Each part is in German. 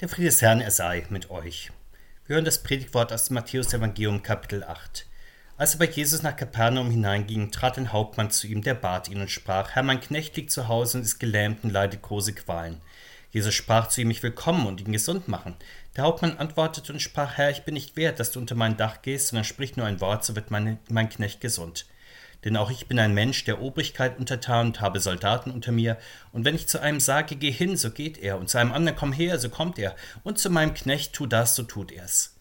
Der Friede des Herrn, er sei mit euch. Wir hören das Predigtwort aus dem Matthäus-Evangelium, Kapitel 8. Als aber Jesus nach Kapernaum hineinging, trat ein Hauptmann zu ihm, der bat ihn und sprach: Herr, mein Knecht liegt zu Hause und ist gelähmt und leidet große Qualen. Jesus sprach zu ihm: Ich will kommen und ihn gesund machen. Der Hauptmann antwortete und sprach: Herr, ich bin nicht wert, dass du unter mein Dach gehst, sondern sprich nur ein Wort, so wird meine, mein Knecht gesund. Denn auch ich bin ein Mensch der Obrigkeit untertan und habe Soldaten unter mir. Und wenn ich zu einem sage, geh hin, so geht er, und zu einem anderen, komm her, so kommt er, und zu meinem Knecht, tu das, so tut er's.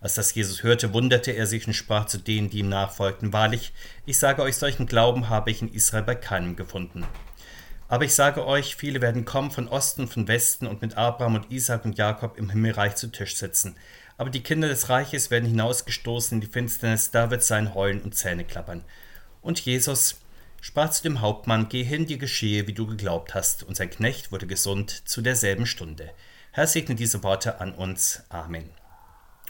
Als das Jesus hörte, wunderte er sich und sprach zu denen, die ihm nachfolgten, Wahrlich, ich sage euch, solchen Glauben habe ich in Israel bei keinem gefunden. Aber ich sage euch, viele werden kommen von Osten von Westen und mit Abraham und Isaac und Jakob im Himmelreich zu Tisch sitzen. Aber die Kinder des Reiches werden hinausgestoßen in die Finsternis, da wird sein Heulen und Zähne klappern. Und Jesus sprach zu dem Hauptmann, Geh hin, dir geschehe, wie du geglaubt hast. Und sein Knecht wurde gesund zu derselben Stunde. Herr segne diese Worte an uns. Amen.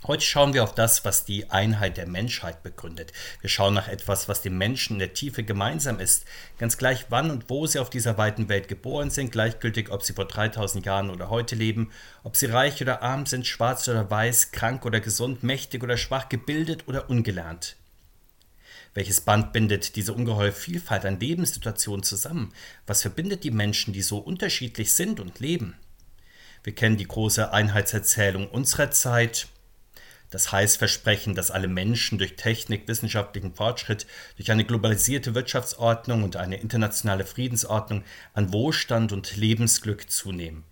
Heute schauen wir auf das, was die Einheit der Menschheit begründet. Wir schauen nach etwas, was den Menschen in der Tiefe gemeinsam ist. Ganz gleich wann und wo sie auf dieser weiten Welt geboren sind, gleichgültig ob sie vor 3000 Jahren oder heute leben, ob sie reich oder arm sind, schwarz oder weiß, krank oder gesund, mächtig oder schwach, gebildet oder ungelernt. Welches Band bindet diese ungeheure Vielfalt an Lebenssituationen zusammen? Was verbindet die Menschen, die so unterschiedlich sind und leben? Wir kennen die große Einheitserzählung unserer Zeit, das Heißversprechen, dass alle Menschen durch Technik, wissenschaftlichen Fortschritt, durch eine globalisierte Wirtschaftsordnung und eine internationale Friedensordnung an Wohlstand und Lebensglück zunehmen.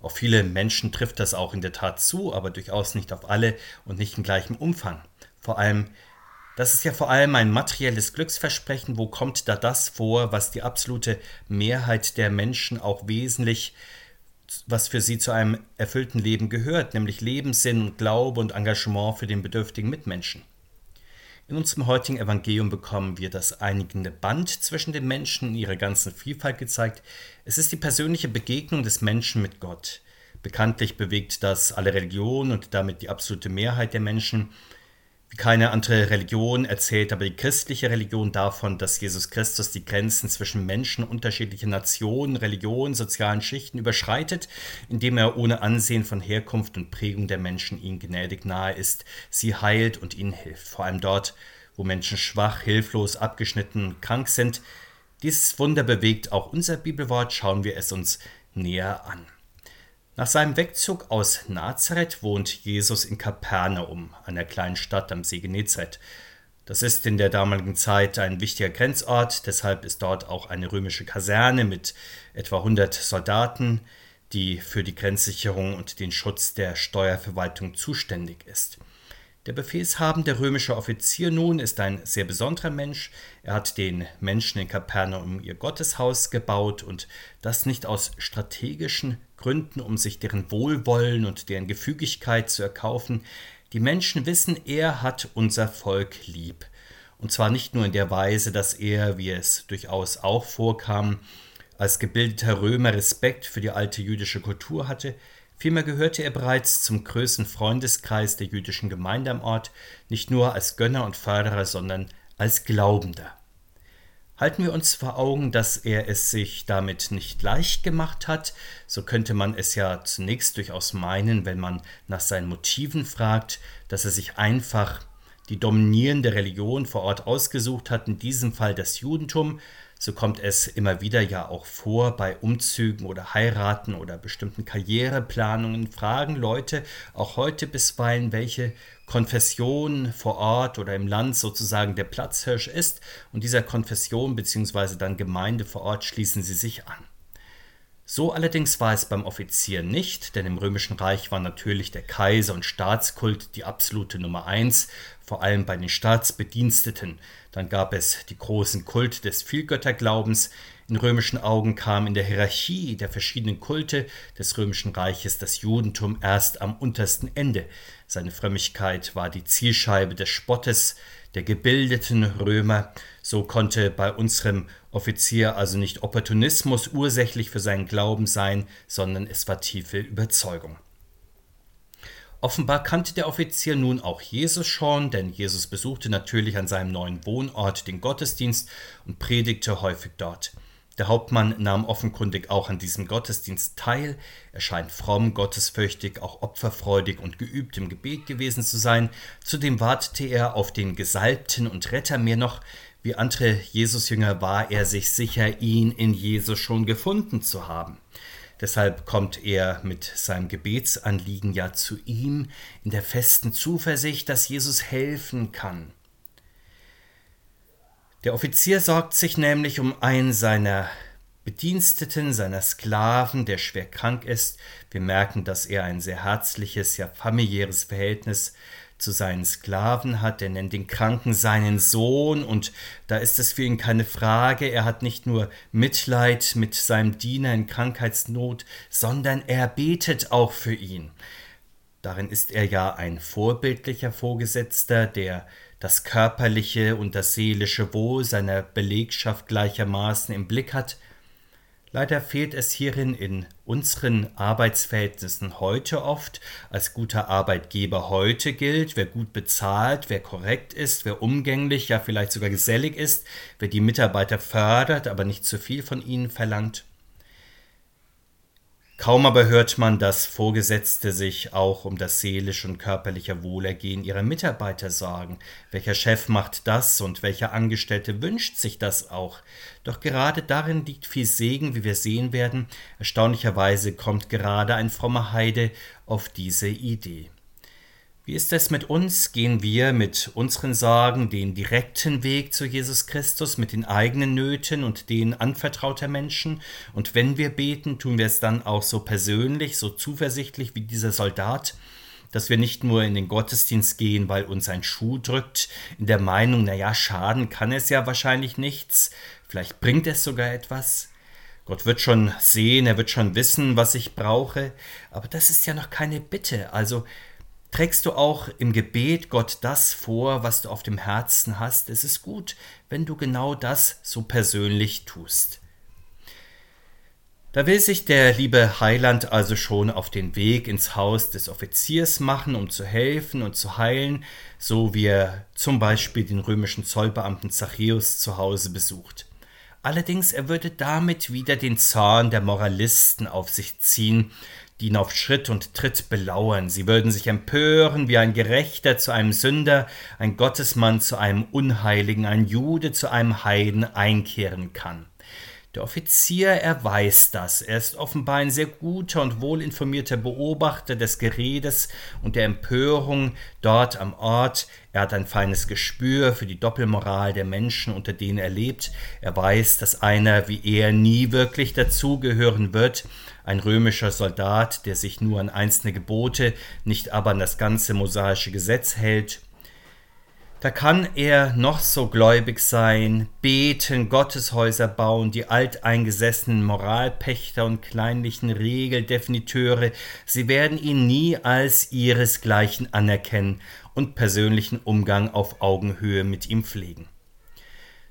Auf viele Menschen trifft das auch in der Tat zu, aber durchaus nicht auf alle und nicht in gleichem Umfang. Vor allem das ist ja vor allem ein materielles Glücksversprechen. Wo kommt da das vor, was die absolute Mehrheit der Menschen auch wesentlich, was für sie zu einem erfüllten Leben gehört, nämlich Lebenssinn und Glaube und Engagement für den bedürftigen Mitmenschen? In unserem heutigen Evangelium bekommen wir das einigende Band zwischen den Menschen in ihrer ganzen Vielfalt gezeigt. Es ist die persönliche Begegnung des Menschen mit Gott. Bekanntlich bewegt das alle Religionen und damit die absolute Mehrheit der Menschen. Keine andere Religion erzählt aber die christliche Religion davon, dass Jesus Christus die Grenzen zwischen Menschen unterschiedlicher Nationen, Religionen, sozialen Schichten überschreitet, indem er ohne Ansehen von Herkunft und Prägung der Menschen ihnen gnädig nahe ist, sie heilt und ihnen hilft, vor allem dort, wo Menschen schwach, hilflos, abgeschnitten, krank sind. Dieses Wunder bewegt auch unser Bibelwort, schauen wir es uns näher an. Nach seinem Wegzug aus Nazareth wohnt Jesus in Kapernaum, einer kleinen Stadt am See Genezareth. Das ist in der damaligen Zeit ein wichtiger Grenzort, deshalb ist dort auch eine römische Kaserne mit etwa 100 Soldaten, die für die Grenzsicherung und den Schutz der Steuerverwaltung zuständig ist. Der befehlshabende römische Offizier nun ist ein sehr besonderer Mensch. Er hat den Menschen in Kapernaum ihr Gotteshaus gebaut und das nicht aus strategischen Gründen, um sich deren Wohlwollen und deren Gefügigkeit zu erkaufen. Die Menschen wissen, er hat unser Volk lieb. Und zwar nicht nur in der Weise, dass er, wie es durchaus auch vorkam, als gebildeter Römer Respekt für die alte jüdische Kultur hatte, Vielmehr gehörte er bereits zum größten Freundeskreis der jüdischen Gemeinde am Ort, nicht nur als Gönner und Förderer, sondern als Glaubender. Halten wir uns vor Augen, dass er es sich damit nicht leicht gemacht hat, so könnte man es ja zunächst durchaus meinen, wenn man nach seinen Motiven fragt, dass er sich einfach die dominierende Religion vor Ort ausgesucht hat, in diesem Fall das Judentum, so kommt es immer wieder ja auch vor bei Umzügen oder Heiraten oder bestimmten Karriereplanungen, fragen Leute auch heute bisweilen, welche Konfession vor Ort oder im Land sozusagen der Platzhirsch ist und dieser Konfession bzw. dann Gemeinde vor Ort schließen sie sich an. So allerdings war es beim Offizier nicht, denn im Römischen Reich war natürlich der Kaiser und Staatskult die absolute Nummer eins, vor allem bei den Staatsbediensteten. Dann gab es die großen Kult des Vielgötterglaubens. In römischen Augen kam in der Hierarchie der verschiedenen Kulte des römischen Reiches das Judentum erst am untersten Ende. Seine Frömmigkeit war die Zielscheibe des Spottes der gebildeten Römer. So konnte bei unserem Offizier also nicht Opportunismus ursächlich für seinen Glauben sein, sondern es war tiefe Überzeugung. Offenbar kannte der Offizier nun auch Jesus schon, denn Jesus besuchte natürlich an seinem neuen Wohnort den Gottesdienst und predigte häufig dort. Der Hauptmann nahm offenkundig auch an diesem Gottesdienst teil. Er scheint fromm, gottesfürchtig, auch opferfreudig und geübt im Gebet gewesen zu sein. Zudem wartete er auf den Gesalbten und Retter. Mehr noch, wie andere Jesusjünger war er sich sicher, ihn in Jesus schon gefunden zu haben. Deshalb kommt er mit seinem Gebetsanliegen ja zu ihm in der festen Zuversicht, dass Jesus helfen kann. Der Offizier sorgt sich nämlich um einen seiner Bediensteten, seiner Sklaven, der schwer krank ist. Wir merken, dass er ein sehr herzliches, ja familiäres Verhältnis zu seinen Sklaven hat. Er nennt den Kranken seinen Sohn und da ist es für ihn keine Frage. Er hat nicht nur Mitleid mit seinem Diener in Krankheitsnot, sondern er betet auch für ihn. Darin ist er ja ein vorbildlicher Vorgesetzter, der das körperliche und das seelische Wohl seiner Belegschaft gleichermaßen im Blick hat. Leider fehlt es hierin in unseren Arbeitsverhältnissen heute oft. Als guter Arbeitgeber heute gilt, wer gut bezahlt, wer korrekt ist, wer umgänglich, ja vielleicht sogar gesellig ist, wer die Mitarbeiter fördert, aber nicht zu viel von ihnen verlangt. Kaum aber hört man, dass Vorgesetzte sich auch um das seelische und körperliche Wohlergehen ihrer Mitarbeiter sorgen. Welcher Chef macht das und welcher Angestellte wünscht sich das auch? Doch gerade darin liegt viel Segen, wie wir sehen werden. Erstaunlicherweise kommt gerade ein frommer Heide auf diese Idee. Wie ist es mit uns? Gehen wir mit unseren Sorgen den direkten Weg zu Jesus Christus, mit den eigenen Nöten und den anvertrauter Menschen? Und wenn wir beten, tun wir es dann auch so persönlich, so zuversichtlich wie dieser Soldat, dass wir nicht nur in den Gottesdienst gehen, weil uns ein Schuh drückt, in der Meinung, naja, schaden kann es ja wahrscheinlich nichts, vielleicht bringt es sogar etwas. Gott wird schon sehen, er wird schon wissen, was ich brauche, aber das ist ja noch keine Bitte. Also Trägst du auch im Gebet Gott das vor, was du auf dem Herzen hast? Es ist gut, wenn du genau das so persönlich tust. Da will sich der liebe Heiland also schon auf den Weg ins Haus des Offiziers machen, um zu helfen und zu heilen, so wie er zum Beispiel den römischen Zollbeamten Zachäus zu Hause besucht. Allerdings er würde damit wieder den Zorn der Moralisten auf sich ziehen, die ihn auf Schritt und Tritt belauern. Sie würden sich empören, wie ein Gerechter zu einem Sünder, ein Gottesmann zu einem Unheiligen, ein Jude zu einem Heiden einkehren kann. Der Offizier, er weiß das. Er ist offenbar ein sehr guter und wohlinformierter Beobachter des Geredes und der Empörung dort am Ort. Er hat ein feines Gespür für die Doppelmoral der Menschen, unter denen er lebt. Er weiß, dass einer wie er nie wirklich dazugehören wird ein römischer Soldat, der sich nur an einzelne Gebote, nicht aber an das ganze mosaische Gesetz hält. Da kann er noch so gläubig sein, beten, Gotteshäuser bauen, die alteingesessenen Moralpächter und kleinlichen Regeldefiniteure, sie werden ihn nie als ihresgleichen anerkennen und persönlichen Umgang auf Augenhöhe mit ihm pflegen.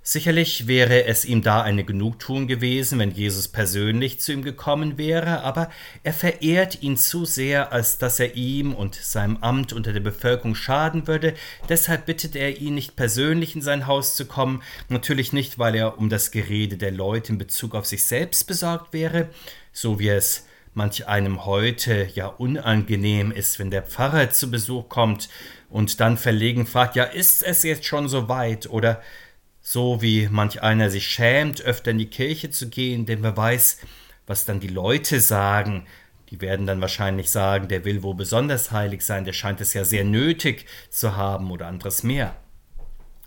Sicherlich wäre es ihm da eine Genugtuung gewesen, wenn Jesus persönlich zu ihm gekommen wäre, aber er verehrt ihn zu sehr, als dass er ihm und seinem Amt unter der Bevölkerung schaden würde. Deshalb bittet er ihn nicht persönlich in sein Haus zu kommen, natürlich nicht, weil er um das Gerede der Leute in Bezug auf sich selbst besorgt wäre, so wie es manch einem heute ja unangenehm ist, wenn der Pfarrer zu Besuch kommt und dann verlegen fragt, ja, ist es jetzt schon so weit oder so wie manch einer sich schämt, öfter in die Kirche zu gehen, denn wer weiß, was dann die Leute sagen. Die werden dann wahrscheinlich sagen, der will wohl besonders heilig sein, der scheint es ja sehr nötig zu haben oder anderes mehr.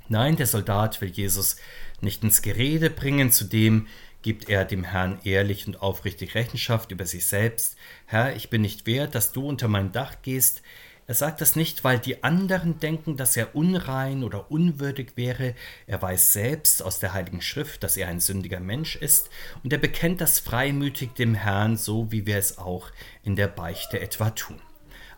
Nein, der Soldat will Jesus nicht ins Gerede bringen, zudem gibt er dem Herrn ehrlich und aufrichtig Rechenschaft über sich selbst. Herr, ich bin nicht wert, dass du unter mein Dach gehst, er sagt das nicht, weil die anderen denken, dass er unrein oder unwürdig wäre. Er weiß selbst aus der Heiligen Schrift, dass er ein sündiger Mensch ist, und er bekennt das freimütig dem Herrn, so wie wir es auch in der Beichte etwa tun.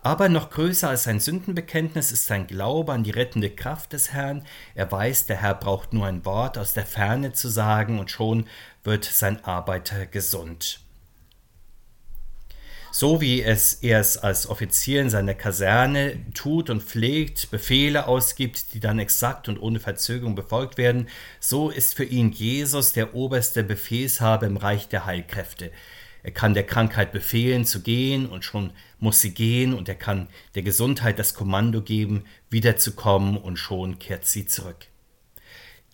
Aber noch größer als sein Sündenbekenntnis ist sein Glaube an die rettende Kraft des Herrn. Er weiß, der Herr braucht nur ein Wort aus der Ferne zu sagen, und schon wird sein Arbeiter gesund. So wie es er es als Offizier in seiner Kaserne tut und pflegt, Befehle ausgibt, die dann exakt und ohne Verzögerung befolgt werden, so ist für ihn Jesus der oberste Befehlshaber im Reich der Heilkräfte. Er kann der Krankheit befehlen zu gehen und schon muss sie gehen und er kann der Gesundheit das Kommando geben, wiederzukommen und schon kehrt sie zurück.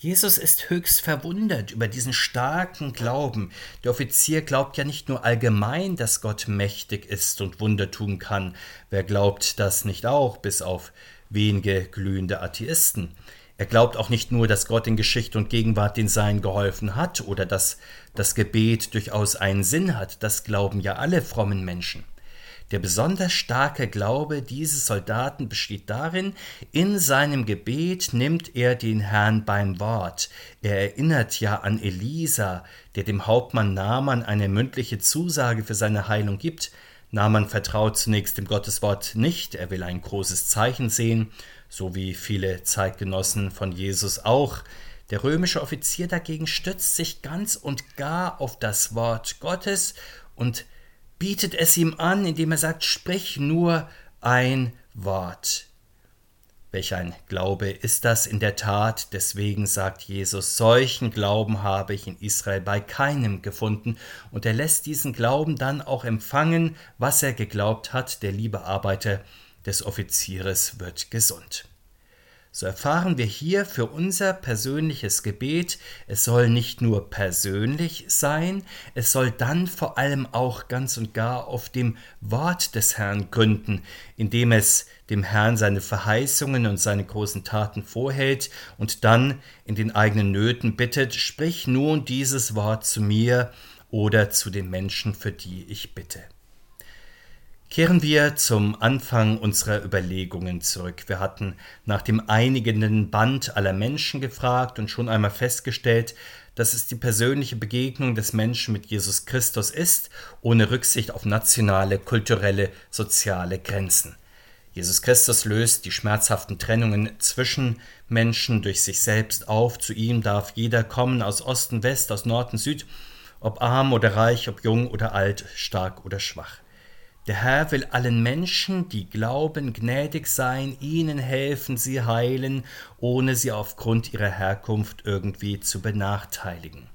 Jesus ist höchst verwundert über diesen starken Glauben. Der Offizier glaubt ja nicht nur allgemein, dass Gott mächtig ist und Wunder tun kann. Wer glaubt das nicht auch, bis auf wenige glühende Atheisten? Er glaubt auch nicht nur, dass Gott in Geschichte und Gegenwart den Seinen geholfen hat oder dass das Gebet durchaus einen Sinn hat. Das glauben ja alle frommen Menschen. Der besonders starke Glaube dieses Soldaten besteht darin, in seinem Gebet nimmt er den Herrn beim Wort. Er erinnert ja an Elisa, der dem Hauptmann Naaman eine mündliche Zusage für seine Heilung gibt. Naaman vertraut zunächst dem Gotteswort nicht, er will ein großes Zeichen sehen, so wie viele Zeitgenossen von Jesus auch. Der römische Offizier dagegen stützt sich ganz und gar auf das Wort Gottes und bietet es ihm an, indem er sagt, sprich nur ein Wort. Welch ein Glaube ist das in der Tat, deswegen sagt Jesus, solchen Glauben habe ich in Israel bei keinem gefunden, und er lässt diesen Glauben dann auch empfangen, was er geglaubt hat, der liebe Arbeiter des Offizieres wird gesund. So erfahren wir hier für unser persönliches Gebet, es soll nicht nur persönlich sein, es soll dann vor allem auch ganz und gar auf dem Wort des Herrn gründen, indem es dem Herrn seine Verheißungen und seine großen Taten vorhält und dann in den eigenen Nöten bittet, sprich nun dieses Wort zu mir oder zu den Menschen, für die ich bitte. Kehren wir zum Anfang unserer Überlegungen zurück. Wir hatten nach dem einigenden Band aller Menschen gefragt und schon einmal festgestellt, dass es die persönliche Begegnung des Menschen mit Jesus Christus ist, ohne Rücksicht auf nationale, kulturelle, soziale Grenzen. Jesus Christus löst die schmerzhaften Trennungen zwischen Menschen durch sich selbst auf. Zu ihm darf jeder kommen, aus Osten, West, aus Norden, Süd, ob arm oder reich, ob jung oder alt, stark oder schwach. Der Herr will allen Menschen, die glauben, gnädig sein, ihnen helfen, sie heilen, ohne sie aufgrund ihrer Herkunft irgendwie zu benachteiligen.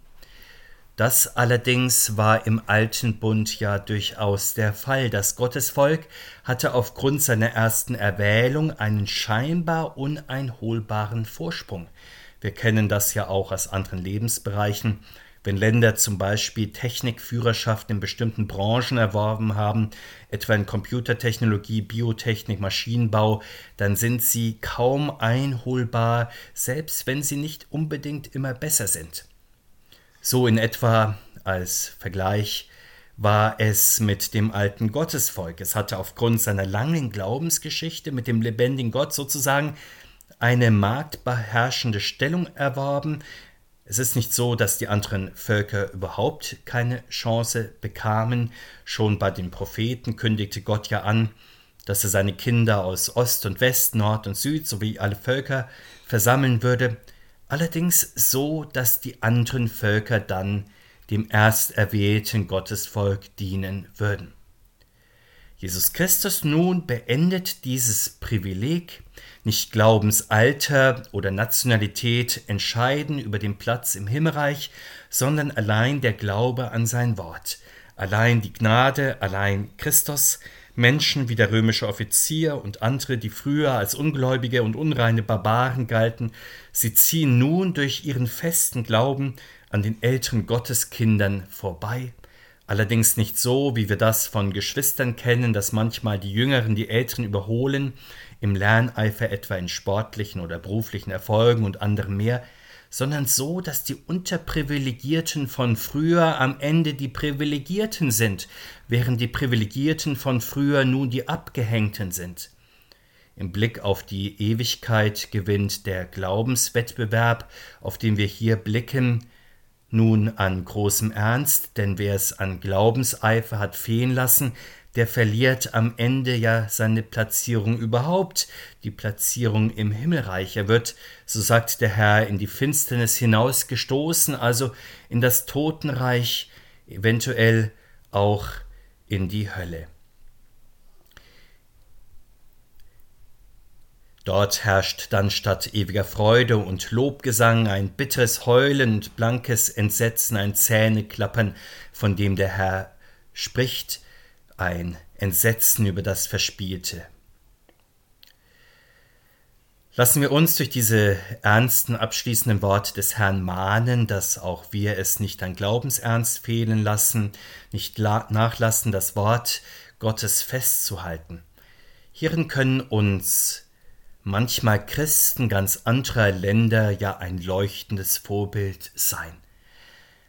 Das allerdings war im alten Bund ja durchaus der Fall. Das Gottesvolk hatte aufgrund seiner ersten Erwählung einen scheinbar uneinholbaren Vorsprung. Wir kennen das ja auch aus anderen Lebensbereichen. Wenn Länder zum Beispiel Technikführerschaft in bestimmten Branchen erworben haben, etwa in Computertechnologie, Biotechnik, Maschinenbau, dann sind sie kaum einholbar, selbst wenn sie nicht unbedingt immer besser sind. So in etwa als Vergleich war es mit dem alten Gottesvolk. Es hatte aufgrund seiner langen Glaubensgeschichte mit dem lebendigen Gott sozusagen eine marktbeherrschende Stellung erworben, es ist nicht so, dass die anderen Völker überhaupt keine Chance bekamen. Schon bei den Propheten kündigte Gott ja an, dass er seine Kinder aus Ost und West, Nord und Süd sowie alle Völker versammeln würde, allerdings so, dass die anderen Völker dann dem erst erwählten Gottesvolk dienen würden. Jesus Christus nun beendet dieses Privileg, nicht Glaubensalter oder Nationalität entscheiden über den Platz im Himmelreich, sondern allein der Glaube an sein Wort, allein die Gnade, allein Christus, Menschen wie der römische Offizier und andere, die früher als ungläubige und unreine Barbaren galten, sie ziehen nun durch ihren festen Glauben an den älteren Gotteskindern vorbei. Allerdings nicht so, wie wir das von Geschwistern kennen, dass manchmal die Jüngeren die Älteren überholen, im Lerneifer etwa in sportlichen oder beruflichen Erfolgen und anderem mehr, sondern so, dass die Unterprivilegierten von früher am Ende die Privilegierten sind, während die Privilegierten von früher nun die Abgehängten sind. Im Blick auf die Ewigkeit gewinnt der Glaubenswettbewerb, auf den wir hier blicken, nun an großem Ernst, denn wer es an Glaubenseifer hat fehlen lassen, der verliert am Ende ja seine Platzierung überhaupt, die Platzierung im Himmelreich. Er wird, so sagt der Herr, in die Finsternis hinausgestoßen, also in das Totenreich, eventuell auch in die Hölle. Dort herrscht dann statt ewiger Freude und Lobgesang ein bitteres Heulen und blankes Entsetzen, ein Zähneklappern, von dem der Herr spricht, ein Entsetzen über das Verspielte. Lassen wir uns durch diese ernsten abschließenden Worte des Herrn mahnen, dass auch wir es nicht an Glaubensernst fehlen lassen, nicht nachlassen, das Wort Gottes festzuhalten. Hierin können uns manchmal Christen ganz anderer Länder ja ein leuchtendes Vorbild sein.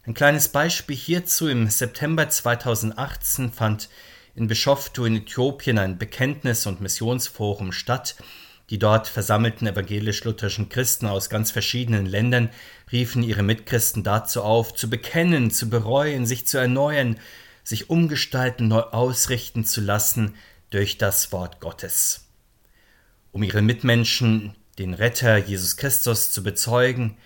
Ein kleines Beispiel hierzu im September 2018 fand in Bischoftu in Äthiopien ein Bekenntnis- und Missionsforum statt. Die dort versammelten evangelisch-lutherischen Christen aus ganz verschiedenen Ländern riefen ihre Mitchristen dazu auf, zu bekennen, zu bereuen, sich zu erneuern, sich umgestalten, neu ausrichten zu lassen durch das Wort Gottes um ihre Mitmenschen, den Retter Jesus Christus, zu bezeugen,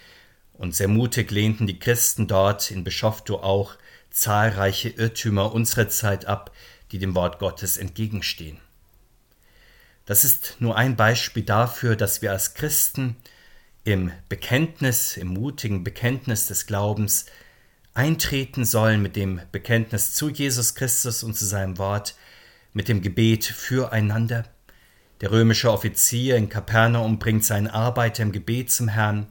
und sehr mutig lehnten die Christen dort in Bischoftu auch zahlreiche Irrtümer unserer Zeit ab, die dem Wort Gottes entgegenstehen. Das ist nur ein Beispiel dafür, dass wir als Christen im Bekenntnis, im mutigen Bekenntnis des Glaubens eintreten sollen mit dem Bekenntnis zu Jesus Christus und zu seinem Wort, mit dem Gebet füreinander, der römische Offizier in Kapernaum bringt seinen Arbeiter im Gebet zum Herrn.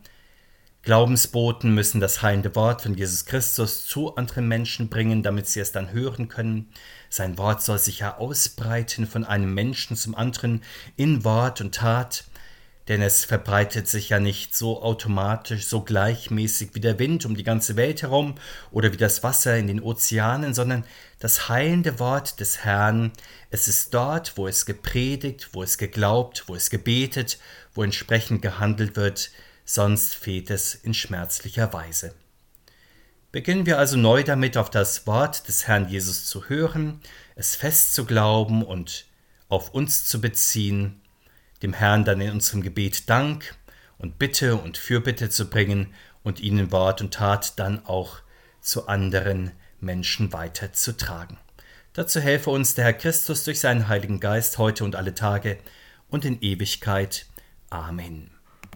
Glaubensboten müssen das heilende Wort von Jesus Christus zu anderen Menschen bringen, damit sie es dann hören können. Sein Wort soll sich ja ausbreiten von einem Menschen zum anderen in Wort und Tat denn es verbreitet sich ja nicht so automatisch, so gleichmäßig wie der Wind um die ganze Welt herum oder wie das Wasser in den Ozeanen, sondern das heilende Wort des Herrn, es ist dort, wo es gepredigt, wo es geglaubt, wo es gebetet, wo entsprechend gehandelt wird, sonst fehlt es in schmerzlicher Weise. Beginnen wir also neu damit, auf das Wort des Herrn Jesus zu hören, es fest zu glauben und auf uns zu beziehen, dem Herrn dann in unserem Gebet Dank und Bitte und Fürbitte zu bringen und ihnen Wort und Tat dann auch zu anderen Menschen weiterzutragen. Dazu helfe uns der Herr Christus durch seinen Heiligen Geist heute und alle Tage und in Ewigkeit. Amen.